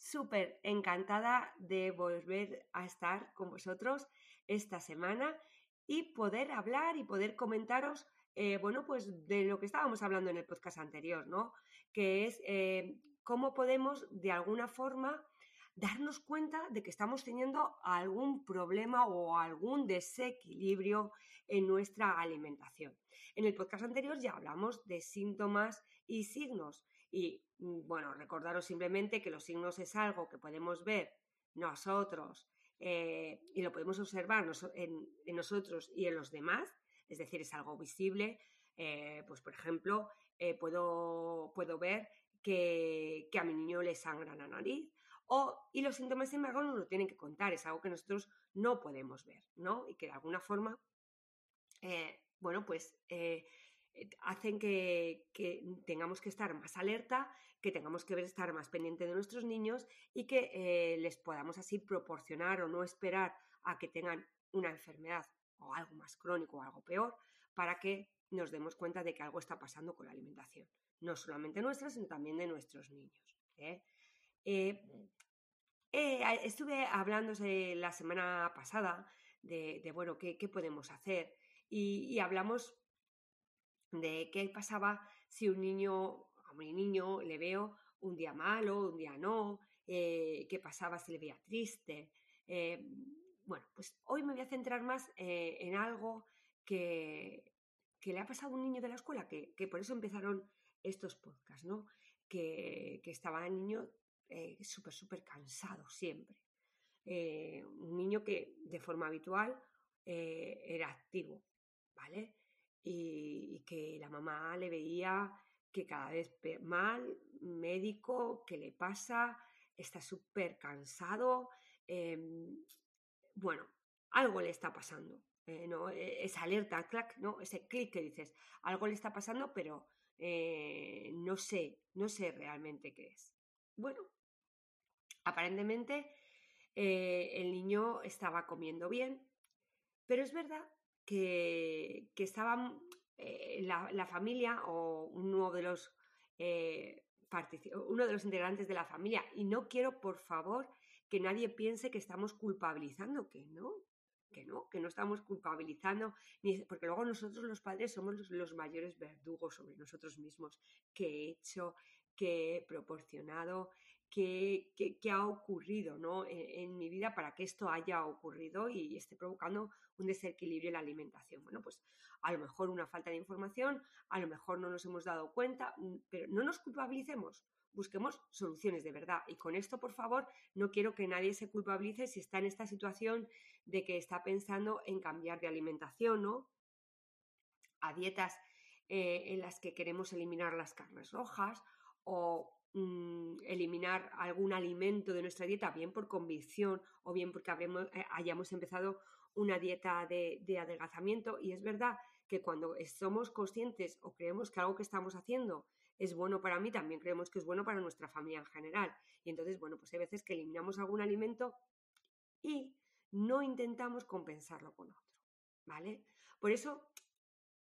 súper encantada de volver a estar con vosotros esta semana y poder hablar y poder comentaros, eh, bueno, pues de lo que estábamos hablando en el podcast anterior, ¿no? Que es eh, cómo podemos de alguna forma darnos cuenta de que estamos teniendo algún problema o algún desequilibrio en nuestra alimentación. En el podcast anterior ya hablamos de síntomas y signos y bueno, recordaros simplemente que los signos es algo que podemos ver nosotros eh, y lo podemos observar en, nosotros y en los demás, es decir, es algo visible. Eh, pues, por ejemplo, eh, puedo, puedo ver que, a mi niño le sangra la nariz. O, y los síntomas, sin embargo, nos lo tienen que contar, es algo que nosotros no podemos ver, ¿no? Y que de alguna forma, bueno, pues hacen que, tengamos que estar más alerta, que tengamos que estar más pendiente de nuestros niños y que eh, les podamos así proporcionar o no esperar a que tengan una enfermedad o algo más crónico o algo peor para que nos demos cuenta de que algo está pasando con la alimentación, no solamente nuestra, sino también de nuestros niños. ¿eh? estuve hablando la semana pasada de, bueno, qué, podemos hacer y hablamos de qué pasaba si un niño, a mi niño le veo un día malo, un día no, eh, qué pasaba si le veía triste. Eh, bueno, pues hoy me voy a centrar más eh, en algo que, le ha pasado a un niño de la escuela, que, por eso empezaron estos podcasts, ¿no? Que, que estaba el niño súper, súper cansado siempre. un niño que de forma habitual era activo, ¿vale? Y, que la mamá le veía que cada vez mal, médico, ¿qué le pasa? Está súper cansado. Em, bueno, algo le está pasando. Eh, ¿no? E, esa alerta, clac, ¿no? ese clic que dices, algo le está pasando, pero eh, no sé, no sé realmente qué es. Bueno, aparentemente eh, el niño estaba comiendo bien, pero es verdad que, estaban eh, la, familia o uno de los eh, uno de los integrantes de la familia. Y no quiero, por favor, que nadie piense que estamos culpabilizando, que no, que no, que no estamos culpabilizando, ni, porque luego nosotros los padres somos los, los, mayores verdugos sobre nosotros mismos, que he hecho, que he proporcionado, qué, ha ocurrido ¿no? E, en, mi vida para que esto haya ocurrido y esté provocando un desequilibrio en la alimentación. Bueno, pues a lo mejor una falta de información, a lo mejor no nos hemos dado cuenta, mm, pero no nos culpabilicemos, busquemos soluciones de verdad. Y con esto, por favor, no quiero que nadie se culpabilice si está en esta situación de que está pensando en cambiar de alimentación, ¿no? A dietas eh, en las que queremos eliminar las carnes rojas o Mm, eliminar algún alimento de nuestra dieta, bien por convicción o bien porque eh, hayamos empezado una dieta de, de, adelgazamiento. Y es verdad que cuando somos conscientes o creemos que algo que estamos haciendo es bueno para mí, también creemos que es bueno para nuestra familia en general. Y entonces, bueno, pues hay veces que eliminamos algún alimento y no intentamos compensarlo con otro. ¿Vale? Por eso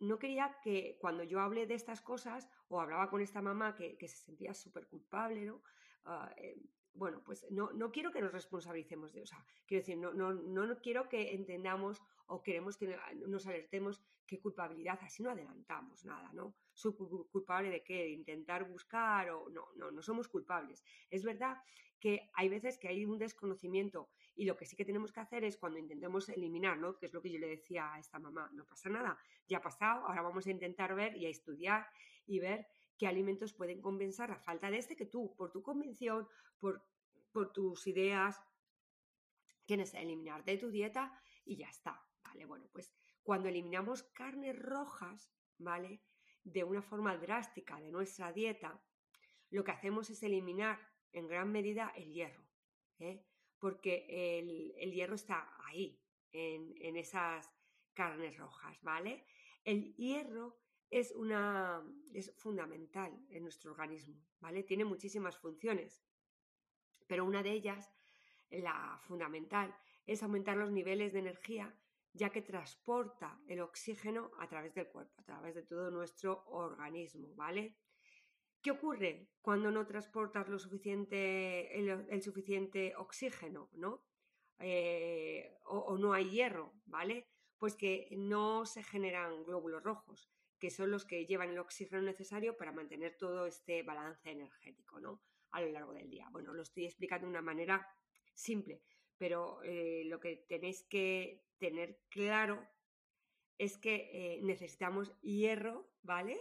no quería que cuando yo hablé de estas cosas o hablaba con esta mamá que, se sentía súper culpable, ¿no? Eh, bueno, pues no, no quiero que nos responsabilicemos de, o sea, quiero decir, no, no, no quiero que entendamos o queremos que nos alertemos qué culpabilidad, así no adelantamos nada, ¿no? ¿Soy culpable de qué? Intentar buscar o no, no, no somos culpables. Es verdad que hay veces que hay un desconocimiento y lo que sí que tenemos que hacer es cuando intentemos eliminar, ¿no? Que es lo que yo le decía a esta mamá, no pasa nada, ya ha pasado, ahora vamos a intentar ver y a estudiar y ver qué alimentos pueden compensar la falta de este que tú, por tu convicción, por, por tus ideas, tienes que eliminar de tu dieta y ya está, Bueno, pues cuando eliminamos carnes rojas, ¿vale? De una forma drástica de nuestra dieta, lo que hacemos es eliminar en gran medida el hierro, ¿eh? porque el, hierro está ahí, en, en esas carnes rojas, ¿vale? El hierro es, una, es fundamental en nuestro organismo, ¿vale? Tiene muchísimas funciones, pero una de ellas, la fundamental, es aumentar los niveles de energía ya que transporta el oxígeno a través del cuerpo, a través de todo nuestro organismo, ¿vale? ¿Qué ocurre cuando no transportas lo suficiente, el, suficiente oxígeno, ¿no? Eh, o, no hay hierro, ¿vale? Pues que no se generan glóbulos rojos, que son los que llevan el oxígeno necesario para mantener todo este balance energético, ¿no? A lo largo del día. Bueno, lo estoy explicando de una manera simple, pero eh, lo que tenéis que tener claro es que eh, necesitamos hierro, ¿vale?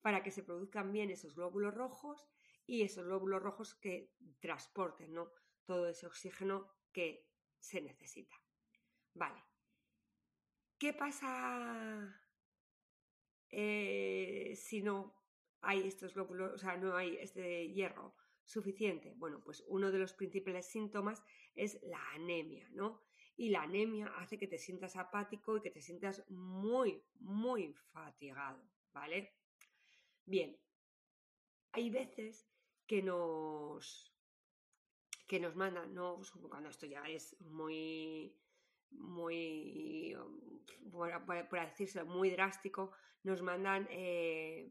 Para que se produzcan bien esos glóbulos rojos y esos glóbulos rojos que transporten, ¿no? Todo ese oxígeno que se necesita. Vale. ¿Qué pasa eh, si no hay estos glóbulos, o sea, no hay este hierro suficiente? Bueno, pues uno de los principales síntomas es la anemia, ¿no? Y la anemia hace que te sientas apático y que te sientas muy, muy fatigado, ¿vale? Bien, hay veces que nos, que nos mandan, ¿no? Cuando esto ya es muy, muy, por, por muy drástico, nos mandan, eh,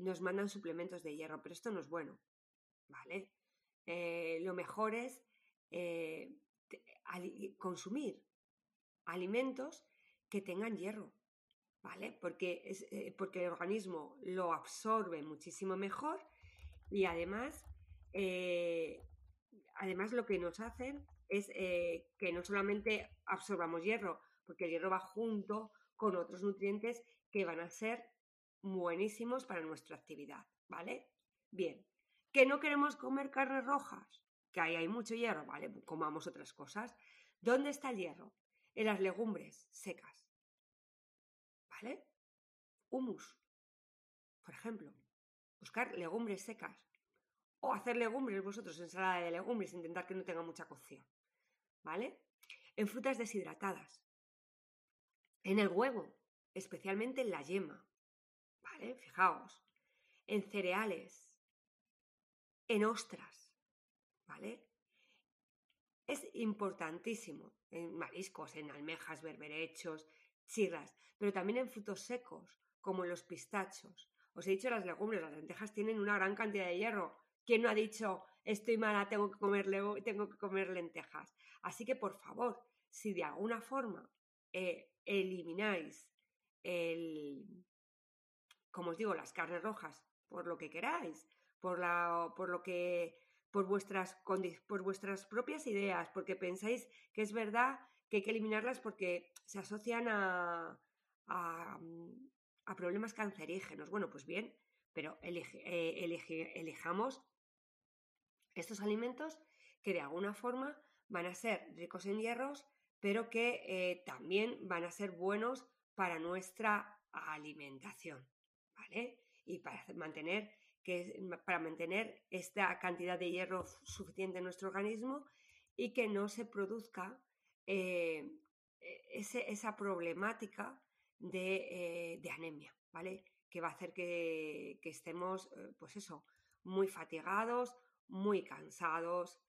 nos mandan suplementos de hierro, pero esto no es bueno, ¿vale? Eh, lo mejor es eh, consumir alimentos que tengan hierro, ¿vale? Porque, es, porque el organismo lo absorbe muchísimo mejor y además, además lo que nos hacen es que no solamente absorbamos hierro, porque el hierro va junto con otros nutrientes que van a ser buenísimos para nuestra actividad, ¿vale? Bien, que no queremos comer carnes rojas, que ahí hay mucho hierro, ¿vale? Comamos otras cosas. ¿Dónde está el hierro? En las legumbres secas, ¿vale? Humus, por ejemplo. Buscar legumbres secas. O hacer legumbres vosotros, ensalada de legumbres, intentar que no tenga mucha cocción, ¿vale? En frutas deshidratadas. En el huevo, especialmente en la yema, ¿vale? Fijaos, en cereales, en ostras, ¿vale? Es importantísimo en mariscos, en almejas, berberechos, chirras, pero también en frutos secos, como en los pistachos. Os he dicho las legumbres, las lentejas tienen una gran cantidad de hierro. ¿Quién no ha dicho estoy mala, tengo que comer, tengo que comer lentejas? Así que, por favor, si de alguna forma eh, elimináis el, como os digo, las carnes rojas, por lo que queráis, por, la, por lo que, por vuestras, por vuestras propias ideas, porque pensáis que es verdad que hay que eliminarlas porque se asocian a, a, problemas cancerígenos. Bueno, pues bien, pero eh, elijamos estos alimentos que de alguna forma van a ser ricos en hierros, pero que eh, también van a ser buenos para nuestra alimentación, ¿vale? Y para mantener, que, para mantener esta cantidad de hierro suficiente en nuestro organismo y que no se produzca eh, e, esa problemática de, eh, anemia, ¿vale? Que va a hacer que, estemos, eh, pues eso, muy fatigados, muy cansados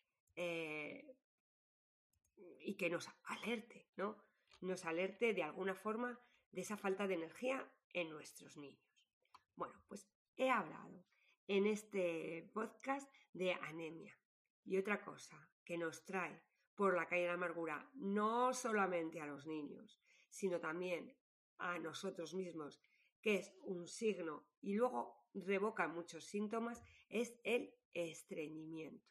y que nos alerte, ¿no? Nos alerte de alguna forma de esa falta de energía en nuestros niños. Bueno, pues he hablado en este podcast de anemia Y otra cosa que nos trae por la calle de la amargura, no solamente a los niños, sino también a nosotros mismos, que es un signo y luego revoca muchos síntomas, es el estreñimiento.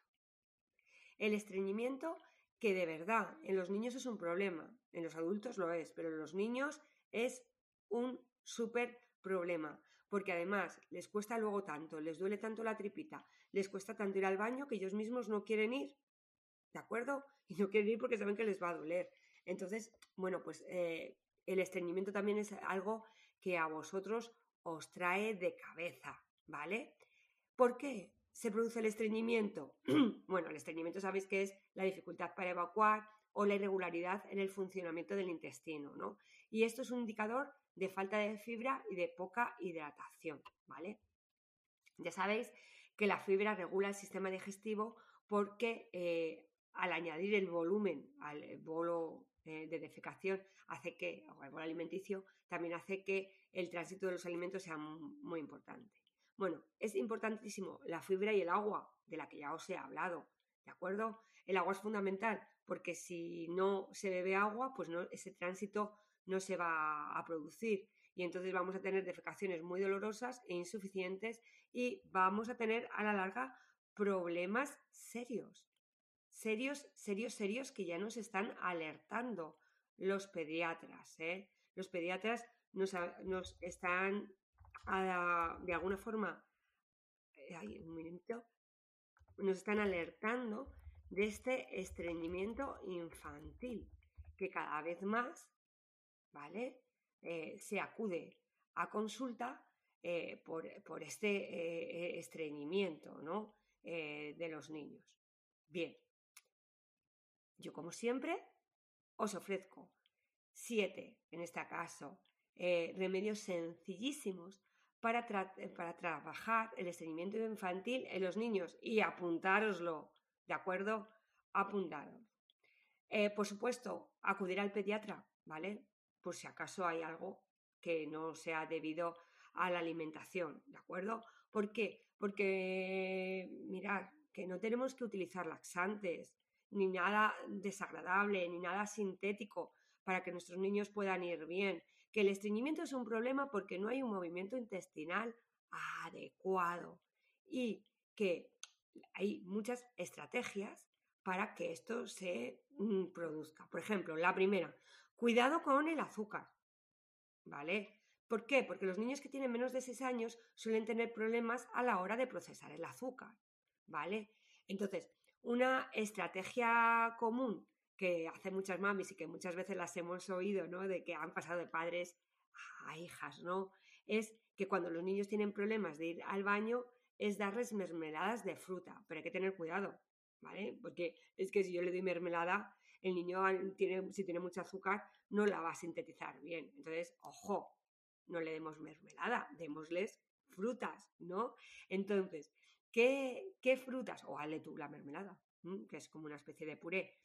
El estreñimiento que de verdad en los niños es un problema, en los adultos lo es, pero en los niños es un súper problema, porque además les cuesta luego tanto, les duele tanto la tripita, les cuesta tanto ir al baño que ellos mismos no quieren ir, ¿de acuerdo? Y no quieren ir porque saben que les va a doler. Entonces, bueno, pues eh, el estreñimiento también es algo que a vosotros os trae de cabeza, ¿vale? ¿Por qué se produce el estreñimiento? bueno, el estreñimiento sabéis que es la dificultad para evacuar o la irregularidad en el funcionamiento del intestino, ¿no? Y esto es un indicador de falta de fibra y de poca hidratación, ¿vale? Ya sabéis que la fibra regula el sistema digestivo porque eh, al añadir el volumen al bolo eh, de defecación hace que, o el bolo alimenticio, también hace que el tránsito de los alimentos sea muy importante. Bueno, es importantísimo la fibra y el agua, de la que ya os he hablado, ¿de acuerdo? El agua es fundamental porque si no se bebe agua, pues no, ese tránsito no se va a producir y entonces vamos a tener defecaciones muy dolorosas e insuficientes y vamos a tener a la larga problemas serios, serios, serios, serios que ya nos están alertando los pediatras. ¿eh? Los pediatras nos, están de alguna forma, eh, un minuto, nos están alertando de este estreñimiento infantil que cada vez más, ¿vale? Eh, se acude a consulta eh, por, este estreñimiento, ¿no? de los niños. Bien, yo como siempre os ofrezco siete, en este caso, remedios sencillísimos para, para, trabajar el estreñimiento infantil en los niños y apuntároslo ¿De acuerdo? Apuntado. Eh, por supuesto, acudir al pediatra, ¿vale? Por si acaso hay algo que no sea debido a la alimentación, ¿de acuerdo? ¿Por qué? Porque, mirad, que no tenemos que utilizar laxantes, ni nada desagradable, ni nada sintético para que nuestros niños puedan ir bien. Que el estreñimiento es un problema porque no hay un movimiento intestinal adecuado y que hay muchas estrategias para que esto se mm, produzca. Por ejemplo, la primera, cuidado con el azúcar. ¿Vale? ¿Por qué? Porque los niños que tienen menos de 6 años suelen tener problemas a la hora de procesar el azúcar. ¿Vale? Entonces, una estrategia común que hace muchas mamis y que muchas veces las hemos oído, ¿no? De que han pasado de padres a hijas, ¿no? Es que cuando los niños tienen problemas de ir al baño, es darles mermeladas de fruta, pero hay que tener cuidado, ¿vale? Porque es que si yo le doy mermelada, el niño tiene, si tiene mucho azúcar, no la va a sintetizar bien. Entonces, ojo, no le demos mermelada, démosles frutas, ¿no? Entonces, ¿qué, qué frutas? O hazle tú la mermelada, que es como una especie de puré.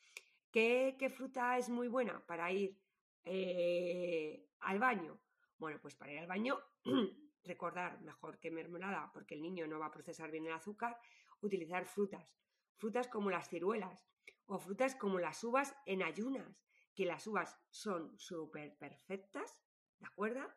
¿Qué, qué fruta es muy buena para ir eh, al baño? Bueno, pues para ir al baño recordar mejor que mermelada, porque el niño no va a procesar bien el azúcar, utilizar frutas. Frutas como las ciruelas o frutas como las uvas en ayunas, que las uvas son súper perfectas, ¿de acuerdo?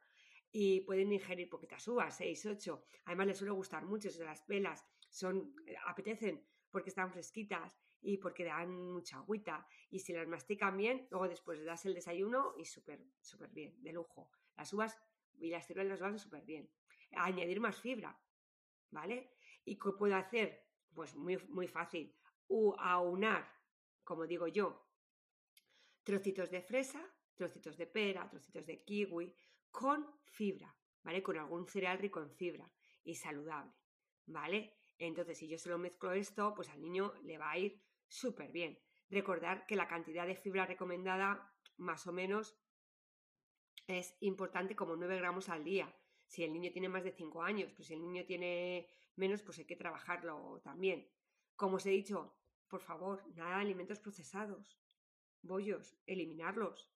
Y pueden ingerir poquitas uvas, 6, 8. Además les suele gustar mucho, se las pelas, son, eh, apetecen porque están fresquitas y porque dan mucha agüita. Y si las mastican bien, luego después le das el desayuno y súper, súper bien, de lujo. Las uvas y las ciruelas van súper bien. Añadir más fibra, ¿vale? ¿Y qué puedo hacer? Pues muy, muy fácil. aunar, como digo yo, trocitos de fresa, trocitos de pera, trocitos de kiwi, con fibra, ¿vale? Con algún cereal rico en fibra y saludable, ¿vale? Entonces, si yo se lo mezclo esto, pues al niño le va a ir súper bien. Recordar que la cantidad de fibra recomendada, más o menos, es importante como 9 gramos al día. Si el niño tiene más de 5 años, pues si el niño tiene menos, pues hay que trabajarlo también. Como os he dicho, por favor, nada de alimentos procesados. Bollos, eliminarlos.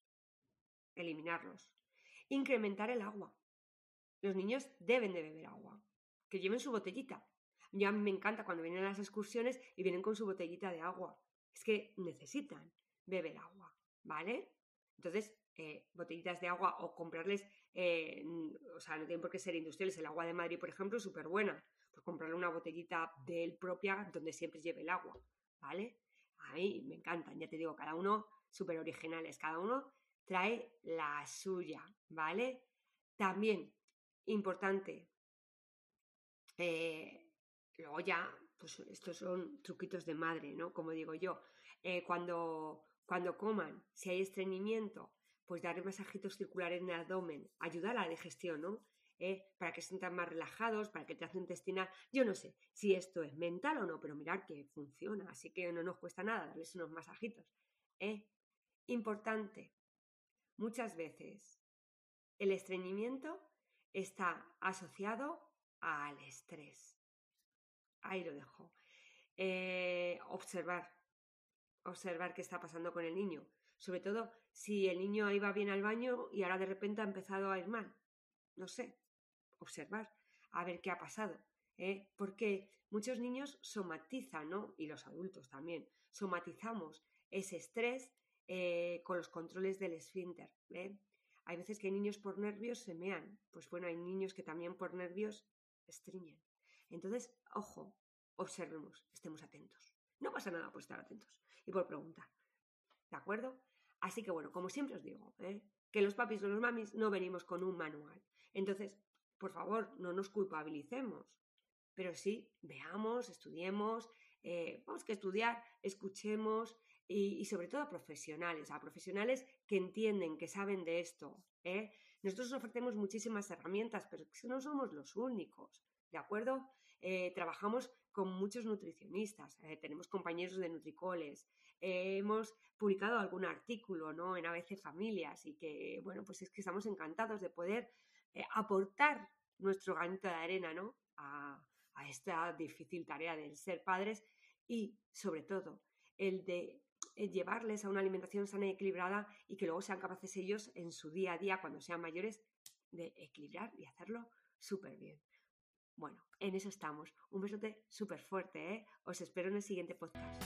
Eliminarlos. Incrementar el agua. Los niños deben de beber agua. Que lleven su botellita. Ya me encanta cuando vienen a las excursiones y vienen con su botellita de agua. Es que necesitan beber agua, ¿vale? Entonces, eh, botellitas de agua o comprarles, eh, o sea, no tienen por qué ser industriales. El agua de Madrid, por ejemplo, es súper buena. Pues comprarle una botellita de él propia donde siempre lleve el agua, ¿vale? Ahí me encantan, ya te digo, cada uno súper originales, cada uno trae la suya, ¿vale? También, importante, eh, luego ya, pues estos son truquitos de madre, ¿no? Como digo yo, cuando, cuando coman, si hay estreñimiento, pues darle masajitos circulares en el abdomen, ayuda a la digestión, ¿no? Eh, para que se sientan más relajados, para que el trazo intestinal. Yo no sé si esto es mental o no, pero mirar que funciona, así que no nos cuesta nada darles unos masajitos. ¿eh? Importante, muchas veces el estreñimiento está asociado al estrés. Ahí lo dejo. Eh, observar, observar qué está pasando con el niño. Sobre todo si el niño iba bien al baño y ahora de repente ha empezado a ir mal. No sé, observar, a ver qué ha pasado. ¿eh? Porque muchos niños somatizan, ¿no? Y los adultos también, somatizamos ese estrés eh, con los controles del esfínter. ¿eh? Hay veces que niños por nervios se mean. Pues bueno, hay niños que también por nervios estriñen. Entonces, ojo, observemos, estemos atentos. No pasa nada por estar atentos y por preguntar. ¿De acuerdo? Así que bueno, como siempre os digo, ¿eh? que los papis o los mamis no venimos con un manual. Entonces, por favor, no nos culpabilicemos, pero sí veamos, estudiemos, eh, vamos que estudiar, escuchemos y, sobre todo a profesionales, a profesionales que entienden, que saben de esto. ¿eh? Nosotros ofrecemos muchísimas herramientas, pero no somos los únicos, ¿de acuerdo? Eh, trabajamos con muchos nutricionistas, tenemos compañeros de Nutricoles, hemos publicado algún artículo ¿no? en ABC Familias y que, bueno, pues es que estamos encantados de poder eh, aportar nuestro granito de arena ¿no? a, esta difícil tarea de ser padres y, sobre todo, el de eh, llevarles a una alimentación sana y equilibrada y que luego sean capaces ellos en su día a día, cuando sean mayores, de equilibrar y hacerlo súper bien. Bueno, en eso estamos. Un besote súper fuerte, ¿eh? Os espero en el siguiente podcast.